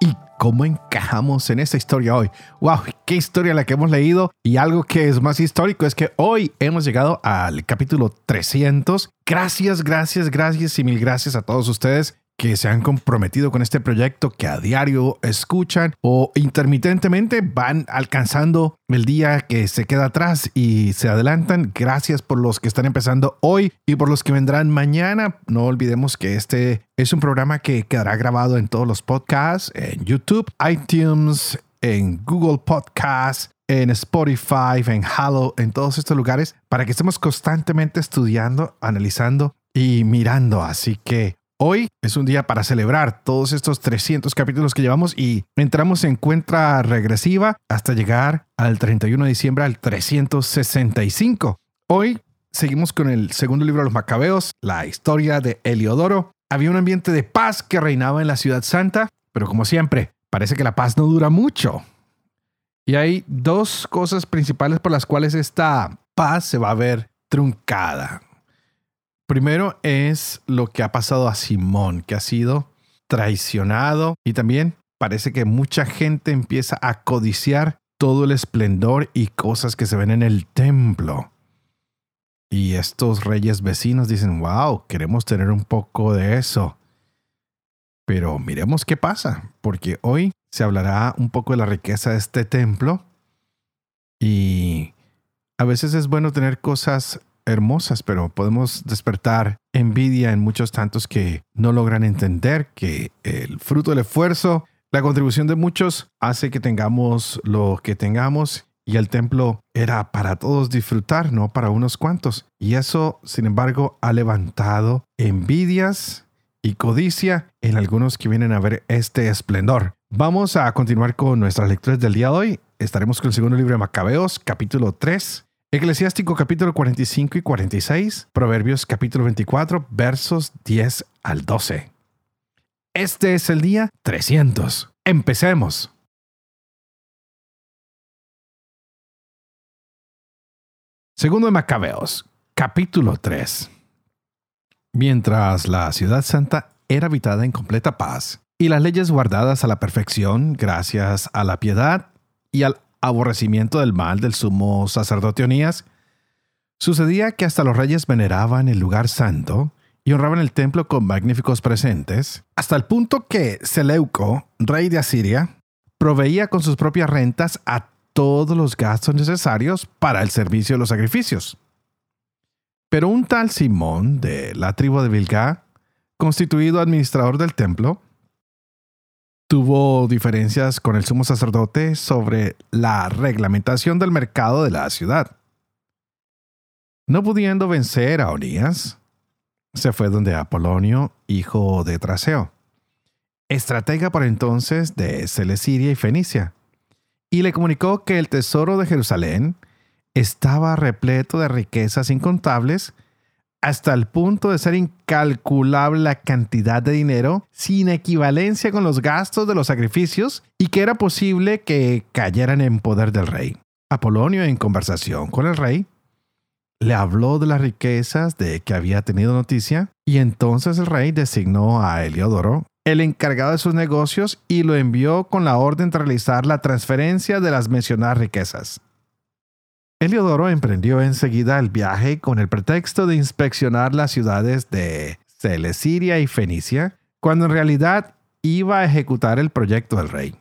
y cómo encajamos en esta historia hoy. ¡Wow! ¡Qué historia la que hemos leído! Y algo que es más histórico es que hoy hemos llegado al capítulo 300. Gracias, gracias, gracias y mil gracias a todos ustedes que se han comprometido con este proyecto, que a diario escuchan o intermitentemente van alcanzando el día que se queda atrás y se adelantan. Gracias por los que están empezando hoy y por los que vendrán mañana. No olvidemos que este es un programa que quedará grabado en todos los podcasts, en YouTube, iTunes, en Google Podcasts, en Spotify, en Halo, en todos estos lugares, para que estemos constantemente estudiando, analizando y mirando. Así que Hoy es un día para celebrar todos estos 300 capítulos que llevamos y entramos en cuenta regresiva hasta llegar al 31 de diciembre al 365. Hoy seguimos con el segundo libro de los Macabeos, la historia de Heliodoro. Había un ambiente de paz que reinaba en la ciudad santa, pero como siempre, parece que la paz no dura mucho. Y hay dos cosas principales por las cuales esta paz se va a ver truncada. Primero es lo que ha pasado a Simón, que ha sido traicionado y también parece que mucha gente empieza a codiciar todo el esplendor y cosas que se ven en el templo. Y estos reyes vecinos dicen, wow, queremos tener un poco de eso. Pero miremos qué pasa, porque hoy se hablará un poco de la riqueza de este templo y a veces es bueno tener cosas hermosas, pero podemos despertar envidia en muchos tantos que no logran entender que el fruto del esfuerzo, la contribución de muchos hace que tengamos lo que tengamos y el templo era para todos disfrutar, no para unos cuantos. Y eso, sin embargo, ha levantado envidias y codicia en algunos que vienen a ver este esplendor. Vamos a continuar con nuestras lecturas del día de hoy. Estaremos con el segundo libro de Macabeos, capítulo 3, Eclesiástico capítulo 45 y 46, Proverbios capítulo 24, versos 10 al 12. Este es el día 300. Empecemos. Segundo de Macabeos, capítulo 3. Mientras la ciudad santa era habitada en completa paz y las leyes guardadas a la perfección gracias a la piedad y al aborrecimiento del mal del sumo sacerdote Onías, sucedía que hasta los reyes veneraban el lugar santo y honraban el templo con magníficos presentes, hasta el punto que Seleuco, rey de Asiria, proveía con sus propias rentas a todos los gastos necesarios para el servicio de los sacrificios. Pero un tal Simón de la tribu de Vilgá, constituido administrador del templo, tuvo diferencias con el sumo sacerdote sobre la reglamentación del mercado de la ciudad. No pudiendo vencer a Onías, se fue donde Apolonio, hijo de Traseo, estratega por entonces de Celesiria y Fenicia, y le comunicó que el tesoro de Jerusalén estaba repleto de riquezas incontables hasta el punto de ser incalculable la cantidad de dinero sin equivalencia con los gastos de los sacrificios y que era posible que cayeran en poder del rey. Apolonio, en conversación con el rey, le habló de las riquezas de que había tenido noticia y entonces el rey designó a Heliodoro el encargado de sus negocios y lo envió con la orden de realizar la transferencia de las mencionadas riquezas. Heliodoro emprendió enseguida el viaje con el pretexto de inspeccionar las ciudades de Celesiria y Fenicia, cuando en realidad iba a ejecutar el proyecto del rey.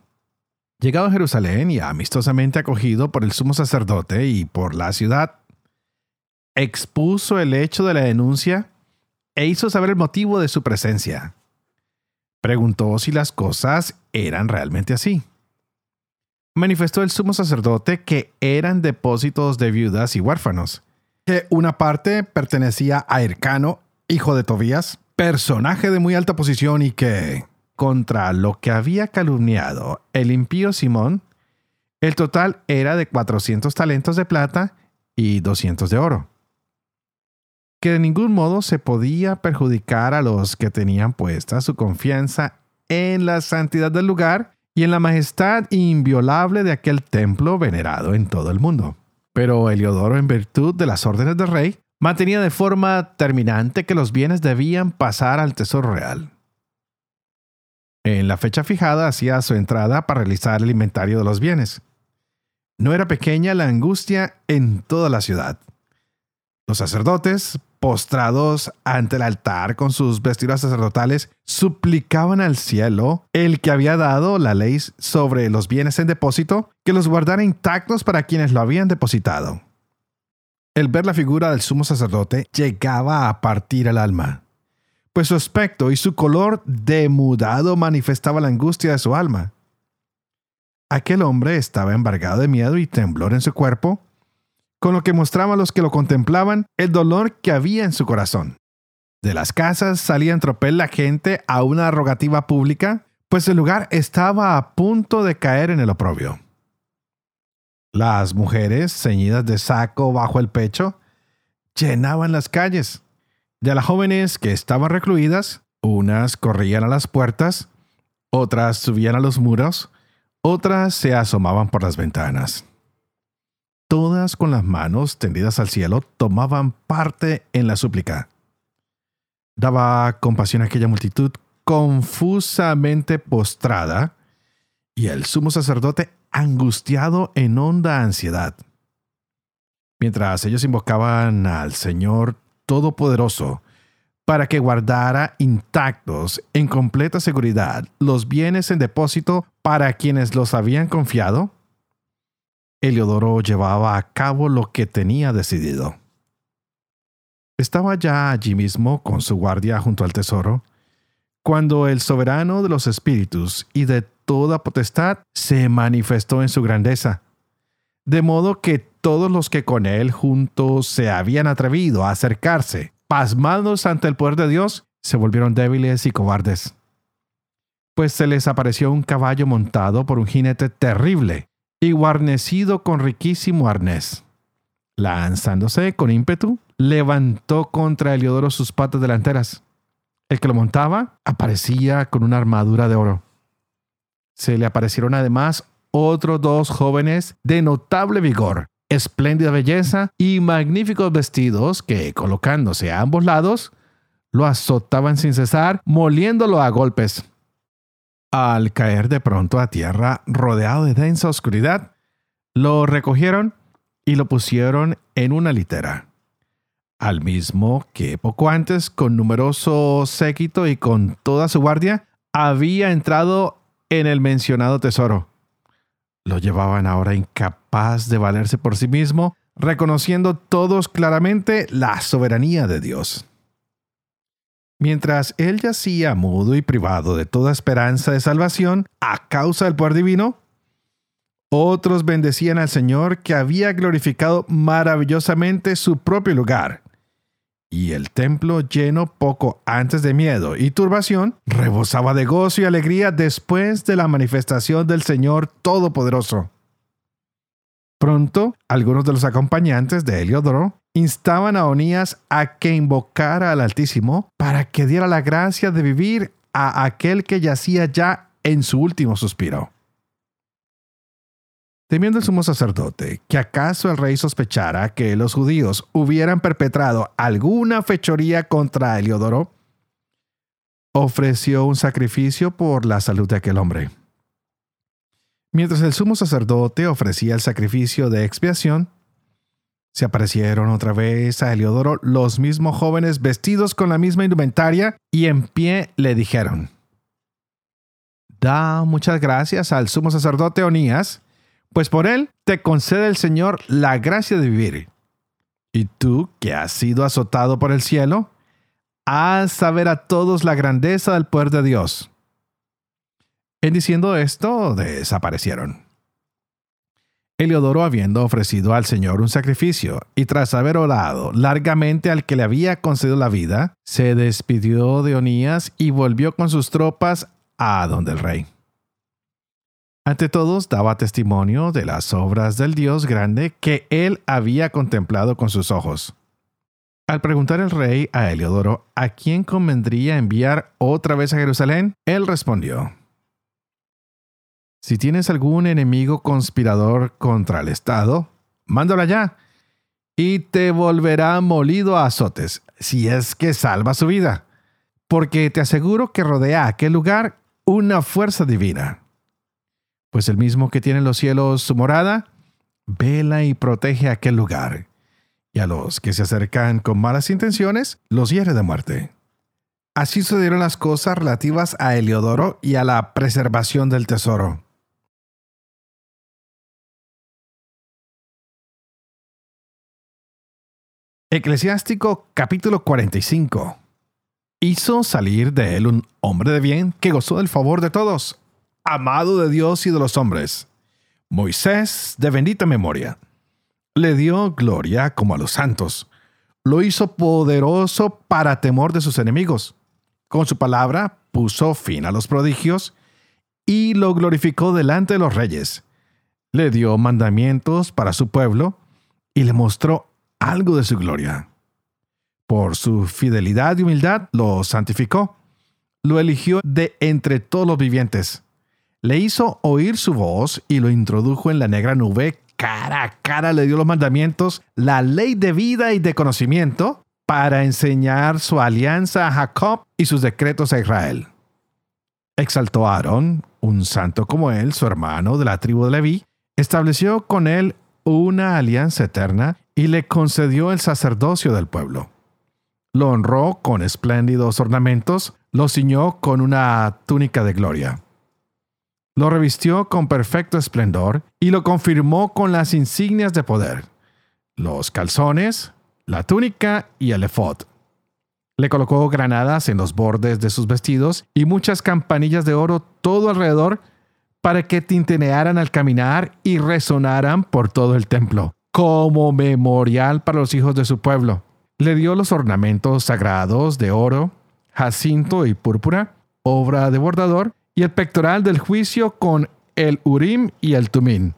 Llegado a Jerusalén y amistosamente acogido por el sumo sacerdote y por la ciudad, expuso el hecho de la denuncia e hizo saber el motivo de su presencia. Preguntó si las cosas eran realmente así manifestó el sumo sacerdote que eran depósitos de viudas y huérfanos, que una parte pertenecía a Ercano, hijo de Tobías, personaje de muy alta posición y que, contra lo que había calumniado el impío Simón, el total era de 400 talentos de plata y 200 de oro. Que de ningún modo se podía perjudicar a los que tenían puesta su confianza en la santidad del lugar y en la majestad inviolable de aquel templo venerado en todo el mundo. Pero Heliodoro, en virtud de las órdenes del rey, mantenía de forma terminante que los bienes debían pasar al tesoro real. En la fecha fijada hacía su entrada para realizar el inventario de los bienes. No era pequeña la angustia en toda la ciudad. Los sacerdotes, postrados ante el altar con sus vestidos sacerdotales, suplicaban al cielo, el que había dado la ley sobre los bienes en depósito, que los guardara intactos para quienes lo habían depositado. El ver la figura del sumo sacerdote llegaba a partir el alma, pues su aspecto y su color demudado manifestaba la angustia de su alma. Aquel hombre estaba embargado de miedo y temblor en su cuerpo, con lo que mostraba a los que lo contemplaban el dolor que había en su corazón. De las casas salía en tropel la gente a una rogativa pública, pues el lugar estaba a punto de caer en el oprobio. Las mujeres, ceñidas de saco bajo el pecho, llenaban las calles. De las jóvenes que estaban recluidas, unas corrían a las puertas, otras subían a los muros, otras se asomaban por las ventanas. Todas con las manos tendidas al cielo tomaban parte en la súplica. Daba compasión a aquella multitud confusamente postrada, y el sumo sacerdote angustiado en honda ansiedad. Mientras ellos invocaban al Señor Todopoderoso para que guardara intactos, en completa seguridad, los bienes en depósito para quienes los habían confiado, Eliodoro llevaba a cabo lo que tenía decidido. Estaba ya allí mismo con su guardia junto al tesoro, cuando el soberano de los espíritus y de toda potestad se manifestó en su grandeza, de modo que todos los que con él juntos se habían atrevido a acercarse, pasmados ante el poder de Dios, se volvieron débiles y cobardes. Pues se les apareció un caballo montado por un jinete terrible y guarnecido con riquísimo arnés. Lanzándose con ímpetu, levantó contra Heliodoro sus patas delanteras. El que lo montaba aparecía con una armadura de oro se le aparecieron además otros dos jóvenes de notable vigor, espléndida belleza y magníficos vestidos que, colocándose a ambos lados, lo azotaban sin cesar, moliéndolo a golpes. Al caer de pronto a tierra, rodeado de densa oscuridad, lo recogieron y lo pusieron en una litera. Al mismo que poco antes, con numeroso séquito y con toda su guardia, había entrado en el mencionado tesoro. Lo llevaban ahora incapaz de valerse por sí mismo, reconociendo todos claramente la soberanía de Dios. Mientras él yacía mudo y privado de toda esperanza de salvación a causa del poder divino, otros bendecían al Señor que había glorificado maravillosamente su propio lugar y el templo lleno poco antes de miedo y turbación, rebosaba de gozo y alegría después de la manifestación del Señor Todopoderoso. Pronto, algunos de los acompañantes de Heliodoro instaban a Onías a que invocara al Altísimo para que diera la gracia de vivir a aquel que yacía ya en su último suspiro. Temiendo el sumo sacerdote que acaso el rey sospechara que los judíos hubieran perpetrado alguna fechoría contra Heliodoro, ofreció un sacrificio por la salud de aquel hombre. Mientras el sumo sacerdote ofrecía el sacrificio de expiación, se aparecieron otra vez a Heliodoro los mismos jóvenes vestidos con la misma indumentaria y en pie le dijeron, Da muchas gracias al sumo sacerdote Onías, pues por él te concede el Señor la gracia de vivir. Y tú, que has sido azotado por el cielo, haz saber a todos la grandeza del poder de Dios. En diciendo esto, desaparecieron. Eliodoro, habiendo ofrecido al Señor un sacrificio y tras haber orado largamente al que le había concedido la vida, se despidió de Onías y volvió con sus tropas a donde el rey. Ante todos daba testimonio de las obras del Dios grande que él había contemplado con sus ojos. Al preguntar el rey a Heliodoro a quién convendría enviar otra vez a Jerusalén, él respondió, Si tienes algún enemigo conspirador contra el Estado, mándalo allá, y te volverá molido a azotes, si es que salva su vida, porque te aseguro que rodea aquel lugar una fuerza divina pues el mismo que tiene en los cielos su morada, vela y protege aquel lugar, y a los que se acercan con malas intenciones, los hiere de muerte. Así sucedieron las cosas relativas a Heliodoro y a la preservación del tesoro. Eclesiástico capítulo 45 Hizo salir de él un hombre de bien que gozó del favor de todos amado de Dios y de los hombres. Moisés, de bendita memoria. Le dio gloria como a los santos. Lo hizo poderoso para temor de sus enemigos. Con su palabra puso fin a los prodigios y lo glorificó delante de los reyes. Le dio mandamientos para su pueblo y le mostró algo de su gloria. Por su fidelidad y humildad lo santificó. Lo eligió de entre todos los vivientes le hizo oír su voz y lo introdujo en la negra nube. Cara a cara le dio los mandamientos, la ley de vida y de conocimiento, para enseñar su alianza a Jacob y sus decretos a Israel. Exaltó a Aarón, un santo como él, su hermano de la tribu de Leví, estableció con él una alianza eterna y le concedió el sacerdocio del pueblo. Lo honró con espléndidos ornamentos, lo ciñó con una túnica de gloria lo revistió con perfecto esplendor y lo confirmó con las insignias de poder, los calzones, la túnica y el efod. Le colocó granadas en los bordes de sus vestidos y muchas campanillas de oro todo alrededor para que tintinearan al caminar y resonaran por todo el templo, como memorial para los hijos de su pueblo. Le dio los ornamentos sagrados de oro, jacinto y púrpura, obra de bordador, y el pectoral del juicio con el Urim y el Tumín,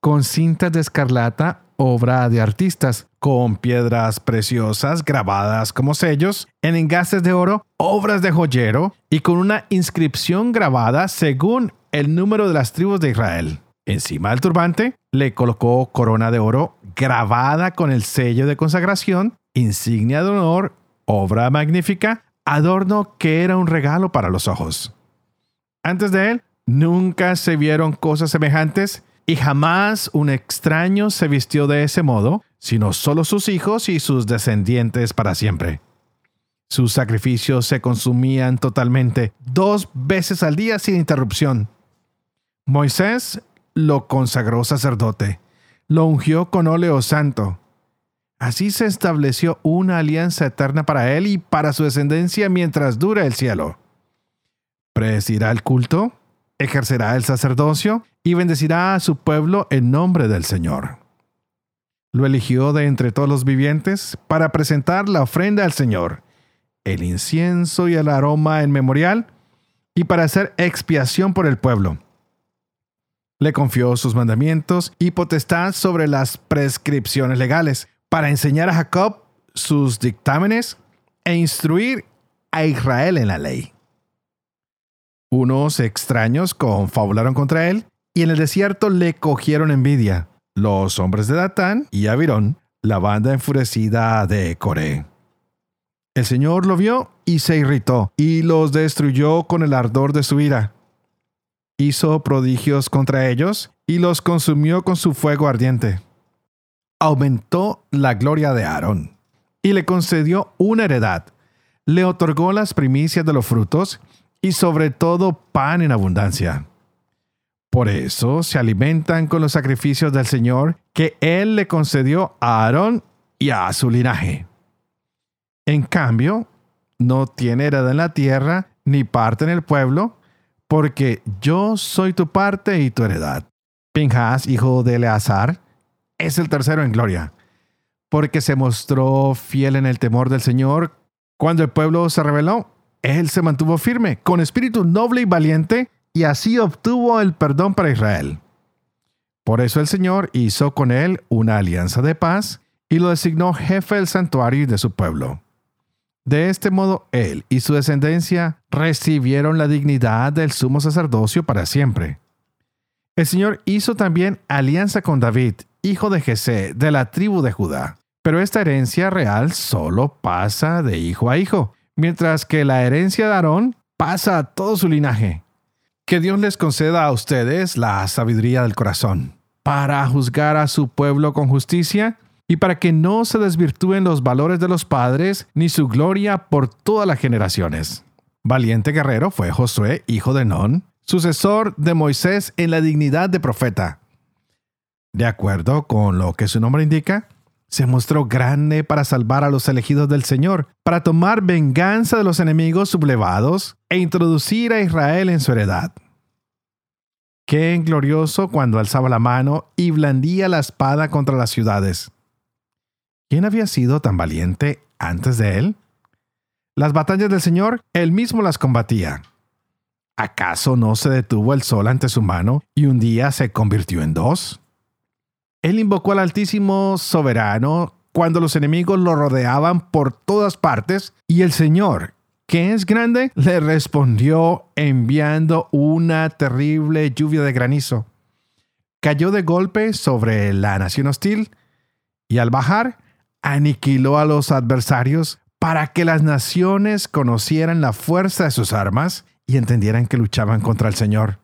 con cintas de escarlata, obra de artistas, con piedras preciosas grabadas como sellos, en engastes de oro, obras de joyero y con una inscripción grabada según el número de las tribus de Israel. Encima del turbante le colocó corona de oro grabada con el sello de consagración, insignia de honor, obra magnífica, adorno que era un regalo para los ojos. Antes de él, nunca se vieron cosas semejantes y jamás un extraño se vistió de ese modo, sino solo sus hijos y sus descendientes para siempre. Sus sacrificios se consumían totalmente, dos veces al día sin interrupción. Moisés lo consagró sacerdote, lo ungió con óleo santo. Así se estableció una alianza eterna para él y para su descendencia mientras dure el cielo presidirá el culto, ejercerá el sacerdocio y bendecirá a su pueblo en nombre del Señor. Lo eligió de entre todos los vivientes para presentar la ofrenda al Señor, el incienso y el aroma en memorial, y para hacer expiación por el pueblo. Le confió sus mandamientos y potestad sobre las prescripciones legales, para enseñar a Jacob sus dictámenes e instruir a Israel en la ley. Unos extraños confabularon contra él y en el desierto le cogieron envidia. Los hombres de Datán y Avirón, la banda enfurecida de Coré. El Señor lo vio y se irritó y los destruyó con el ardor de su ira. Hizo prodigios contra ellos y los consumió con su fuego ardiente. Aumentó la gloria de Aarón y le concedió una heredad. Le otorgó las primicias de los frutos y sobre todo pan en abundancia. Por eso se alimentan con los sacrificios del Señor que Él le concedió a Aarón y a su linaje. En cambio, no tiene heredad en la tierra ni parte en el pueblo, porque yo soy tu parte y tu heredad. Pinjas, hijo de Eleazar, es el tercero en gloria, porque se mostró fiel en el temor del Señor cuando el pueblo se rebeló él se mantuvo firme, con espíritu noble y valiente, y así obtuvo el perdón para Israel. Por eso el Señor hizo con él una alianza de paz y lo designó jefe del santuario y de su pueblo. De este modo, él y su descendencia recibieron la dignidad del sumo sacerdocio para siempre. El Señor hizo también alianza con David, hijo de Jesé, de la tribu de Judá. Pero esta herencia real solo pasa de hijo a hijo, mientras que la herencia de Aarón pasa a todo su linaje. Que Dios les conceda a ustedes la sabiduría del corazón para juzgar a su pueblo con justicia y para que no se desvirtúen los valores de los padres ni su gloria por todas las generaciones. Valiente guerrero fue Josué, hijo de Non, sucesor de Moisés en la dignidad de profeta. De acuerdo con lo que su nombre indica, se mostró grande para salvar a los elegidos del Señor, para tomar venganza de los enemigos sublevados e introducir a Israel en su heredad. Qué glorioso cuando alzaba la mano y blandía la espada contra las ciudades. ¿Quién había sido tan valiente antes de él? Las batallas del Señor, él mismo las combatía. ¿Acaso no se detuvo el sol ante su mano y un día se convirtió en dos? Él invocó al Altísimo Soberano cuando los enemigos lo rodeaban por todas partes y el Señor, que es grande, le respondió enviando una terrible lluvia de granizo. Cayó de golpe sobre la nación hostil y al bajar aniquiló a los adversarios para que las naciones conocieran la fuerza de sus armas y entendieran que luchaban contra el Señor.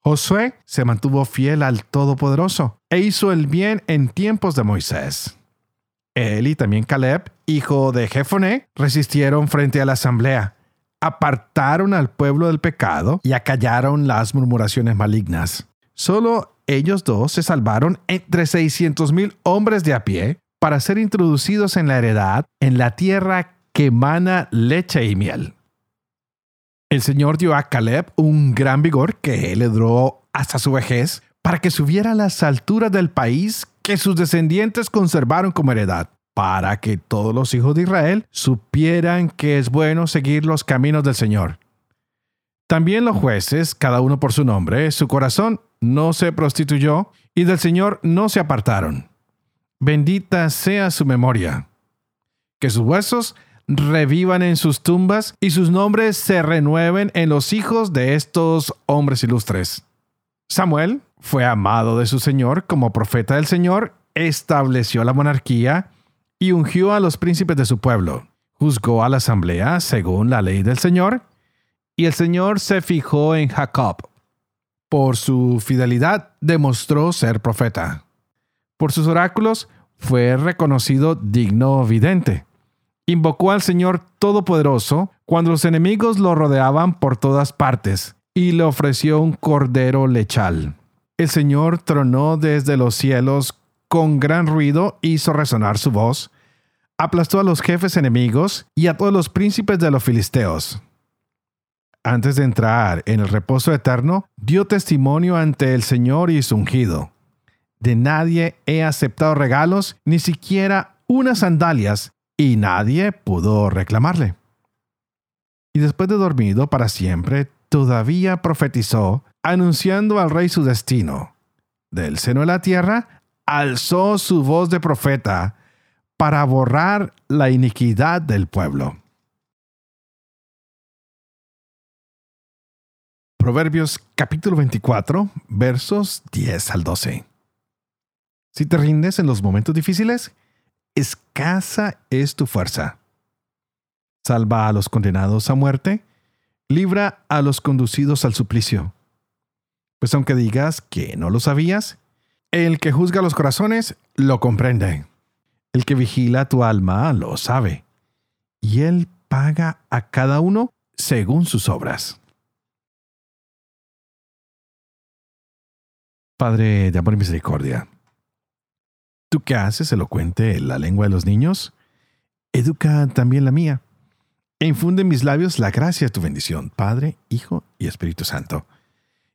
Josué se mantuvo fiel al Todopoderoso e hizo el bien en tiempos de Moisés. Él y también Caleb, hijo de Jefoné, resistieron frente a la asamblea, apartaron al pueblo del pecado y acallaron las murmuraciones malignas. Solo ellos dos se salvaron entre 600.000 hombres de a pie para ser introducidos en la heredad en la tierra que emana leche y miel. El Señor dio a Caleb un gran vigor que le duró hasta su vejez para que subiera a las alturas del país que sus descendientes conservaron como heredad, para que todos los hijos de Israel supieran que es bueno seguir los caminos del Señor. También los jueces, cada uno por su nombre, su corazón no se prostituyó y del Señor no se apartaron. Bendita sea su memoria. Que sus huesos revivan en sus tumbas y sus nombres se renueven en los hijos de estos hombres ilustres. Samuel fue amado de su Señor como profeta del Señor, estableció la monarquía y ungió a los príncipes de su pueblo. Juzgó a la asamblea según la ley del Señor, y el Señor se fijó en Jacob. Por su fidelidad demostró ser profeta. Por sus oráculos fue reconocido digno vidente invocó al Señor Todopoderoso cuando los enemigos lo rodeaban por todas partes y le ofreció un cordero lechal. El Señor tronó desde los cielos con gran ruido, hizo resonar su voz, aplastó a los jefes enemigos y a todos los príncipes de los filisteos. Antes de entrar en el reposo eterno, dio testimonio ante el Señor y su ungido. De nadie he aceptado regalos, ni siquiera unas sandalias, y nadie pudo reclamarle. Y después de dormido para siempre, todavía profetizó, anunciando al rey su destino. Del seno de la tierra, alzó su voz de profeta para borrar la iniquidad del pueblo. Proverbios capítulo 24, versos 10 al 12. Si te rindes en los momentos difíciles, escasa es tu fuerza. Salva a los condenados a muerte, libra a los conducidos al suplicio. Pues aunque digas que no lo sabías, el que juzga los corazones lo comprende. El que vigila tu alma lo sabe. Y él paga a cada uno según sus obras. Padre de amor y misericordia, ¿Tú qué haces elocuente la lengua de los niños? Educa también la mía. E infunde en mis labios la gracia de tu bendición, Padre, Hijo y Espíritu Santo.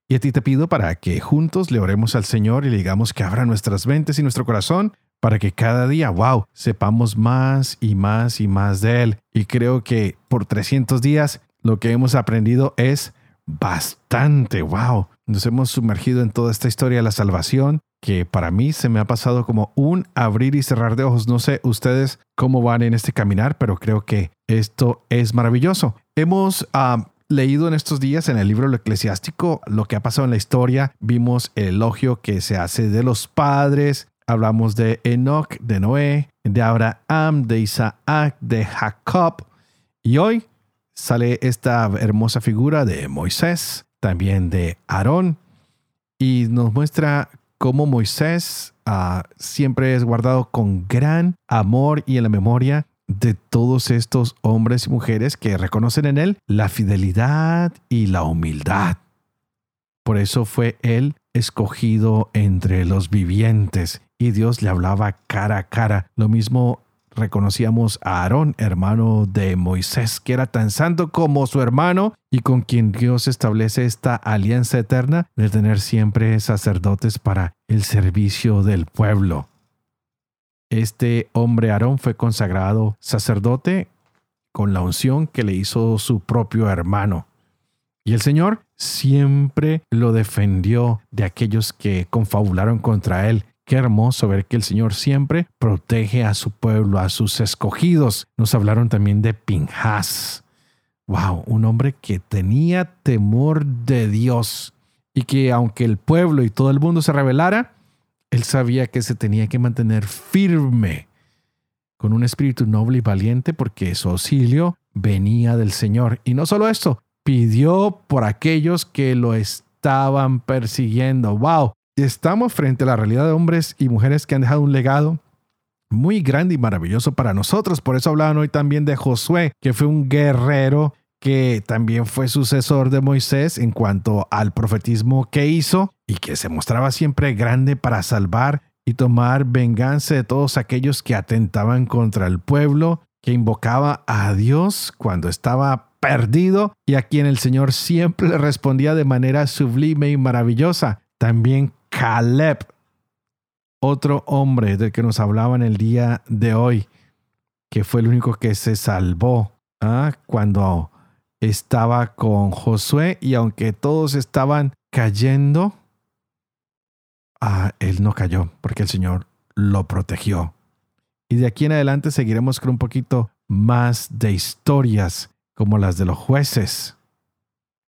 Y a ti te pido para que juntos le oremos al Señor y le digamos que abra nuestras mentes y nuestro corazón para que cada día, wow, sepamos más y más y más de Él. Y creo que por 300 días lo que hemos aprendido es bastante. ¡Wow! Nos hemos sumergido en toda esta historia de la salvación que para mí se me ha pasado como un abrir y cerrar de ojos. No sé ustedes cómo van en este caminar, pero creo que esto es maravilloso. Hemos ah, leído en estos días en el libro eclesiástico lo que ha pasado en la historia. Vimos el elogio que se hace de los padres. Hablamos de Enoch, de Noé, de Abraham, de Isaac, de Jacob. Y hoy sale esta hermosa figura de Moisés, también de Aarón, y nos muestra cómo Moisés ah, siempre es guardado con gran amor y en la memoria de todos estos hombres y mujeres que reconocen en él la fidelidad y la humildad. Por eso fue él escogido entre los vivientes y Dios le hablaba cara a cara. Lo mismo reconocíamos a Aarón, hermano de Moisés, que era tan santo como su hermano y con quien Dios establece esta alianza eterna de tener siempre sacerdotes para el servicio del pueblo. Este hombre Aarón fue consagrado sacerdote con la unción que le hizo su propio hermano. Y el Señor siempre lo defendió de aquellos que confabularon contra él Qué hermoso ver que el Señor siempre protege a su pueblo, a sus escogidos. Nos hablaron también de Pinjas. Wow, un hombre que tenía temor de Dios y que aunque el pueblo y todo el mundo se rebelara, él sabía que se tenía que mantener firme con un espíritu noble y valiente porque su auxilio venía del Señor. Y no solo esto, pidió por aquellos que lo estaban persiguiendo. Wow, estamos frente a la realidad de hombres y mujeres que han dejado un legado muy grande y maravilloso para nosotros. Por eso hablaban hoy también de Josué, que fue un guerrero que también fue sucesor de Moisés en cuanto al profetismo que hizo y que se mostraba siempre grande para salvar y tomar venganza de todos aquellos que atentaban contra el pueblo, que invocaba a Dios cuando estaba perdido y a quien el Señor siempre respondía de manera sublime y maravillosa. También Caleb, otro hombre del que nos hablaba en el día de hoy, que fue el único que se salvó ¿ah? cuando estaba con Josué y aunque todos estaban cayendo, ah, él no cayó porque el Señor lo protegió. Y de aquí en adelante seguiremos con un poquito más de historias como las de los jueces,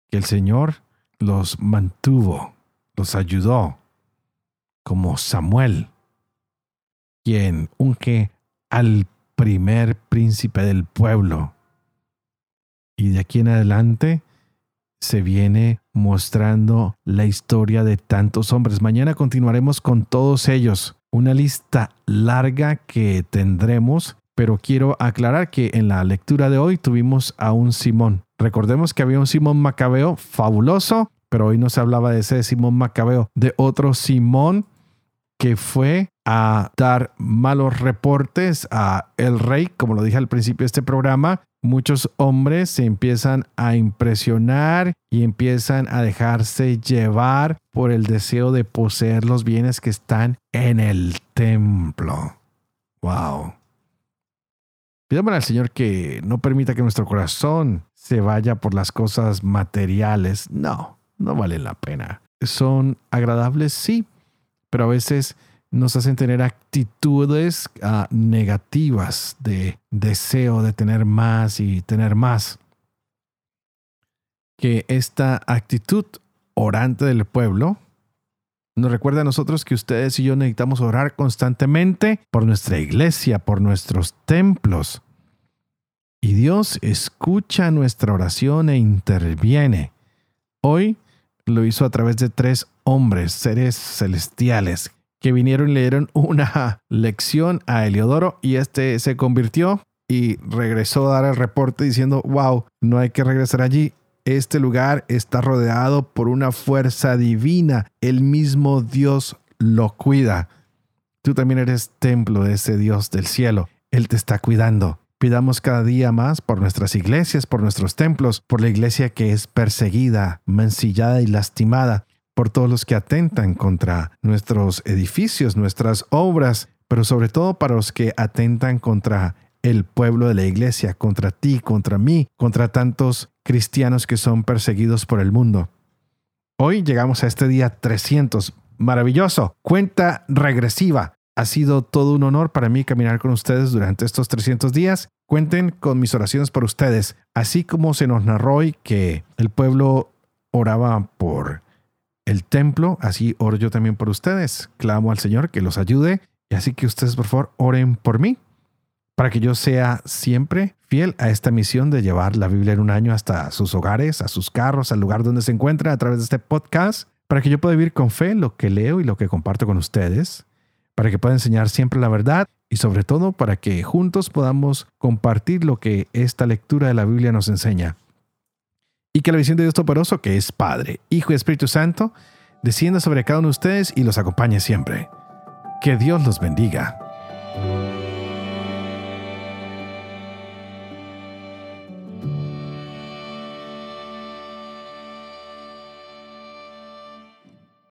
que el Señor los mantuvo, los ayudó como Samuel, quien unge al primer príncipe del pueblo. Y de aquí en adelante se viene mostrando la historia de tantos hombres. Mañana continuaremos con todos ellos. Una lista larga que tendremos, pero quiero aclarar que en la lectura de hoy tuvimos a un Simón. Recordemos que había un Simón Macabeo fabuloso, pero hoy no se hablaba de ese Simón Macabeo, de otro Simón que fue a dar malos reportes a el rey, como lo dije al principio de este programa, muchos hombres se empiezan a impresionar y empiezan a dejarse llevar por el deseo de poseer los bienes que están en el templo. Wow. Pidamos al Señor que no permita que nuestro corazón se vaya por las cosas materiales. No, no vale la pena. Son agradables, sí, pero a veces nos hacen tener actitudes ah, negativas de deseo de tener más y tener más. Que esta actitud orante del pueblo nos recuerda a nosotros que ustedes y yo necesitamos orar constantemente por nuestra iglesia, por nuestros templos. Y Dios escucha nuestra oración e interviene. Hoy lo hizo a través de tres hombres, seres celestiales, que vinieron y le dieron una lección a Eliodoro y este se convirtió y regresó a dar el reporte diciendo, wow, no hay que regresar allí. Este lugar está rodeado por una fuerza divina. El mismo Dios lo cuida. Tú también eres templo de ese Dios del cielo. Él te está cuidando. Pidamos cada día más por nuestras iglesias, por nuestros templos, por la iglesia que es perseguida, mancillada y lastimada, por todos los que atentan contra nuestros edificios, nuestras obras, pero sobre todo para los que atentan contra el pueblo de la iglesia, contra ti, contra mí, contra tantos cristianos que son perseguidos por el mundo. Hoy llegamos a este día 300. Maravilloso. Cuenta regresiva. Ha sido todo un honor para mí caminar con ustedes durante estos 300 días. Cuenten con mis oraciones por ustedes, así como se nos narró hoy que el pueblo oraba por el templo, así oro yo también por ustedes. Clamo al Señor que los ayude y así que ustedes por favor oren por mí para que yo sea siempre fiel a esta misión de llevar la Biblia en un año hasta sus hogares, a sus carros, al lugar donde se encuentran a través de este podcast, para que yo pueda vivir con fe lo que leo y lo que comparto con ustedes para que pueda enseñar siempre la verdad y sobre todo para que juntos podamos compartir lo que esta lectura de la Biblia nos enseña. Y que la visión de Dios Toporoso, que es Padre, Hijo y Espíritu Santo, descienda sobre cada uno de ustedes y los acompañe siempre. Que Dios los bendiga.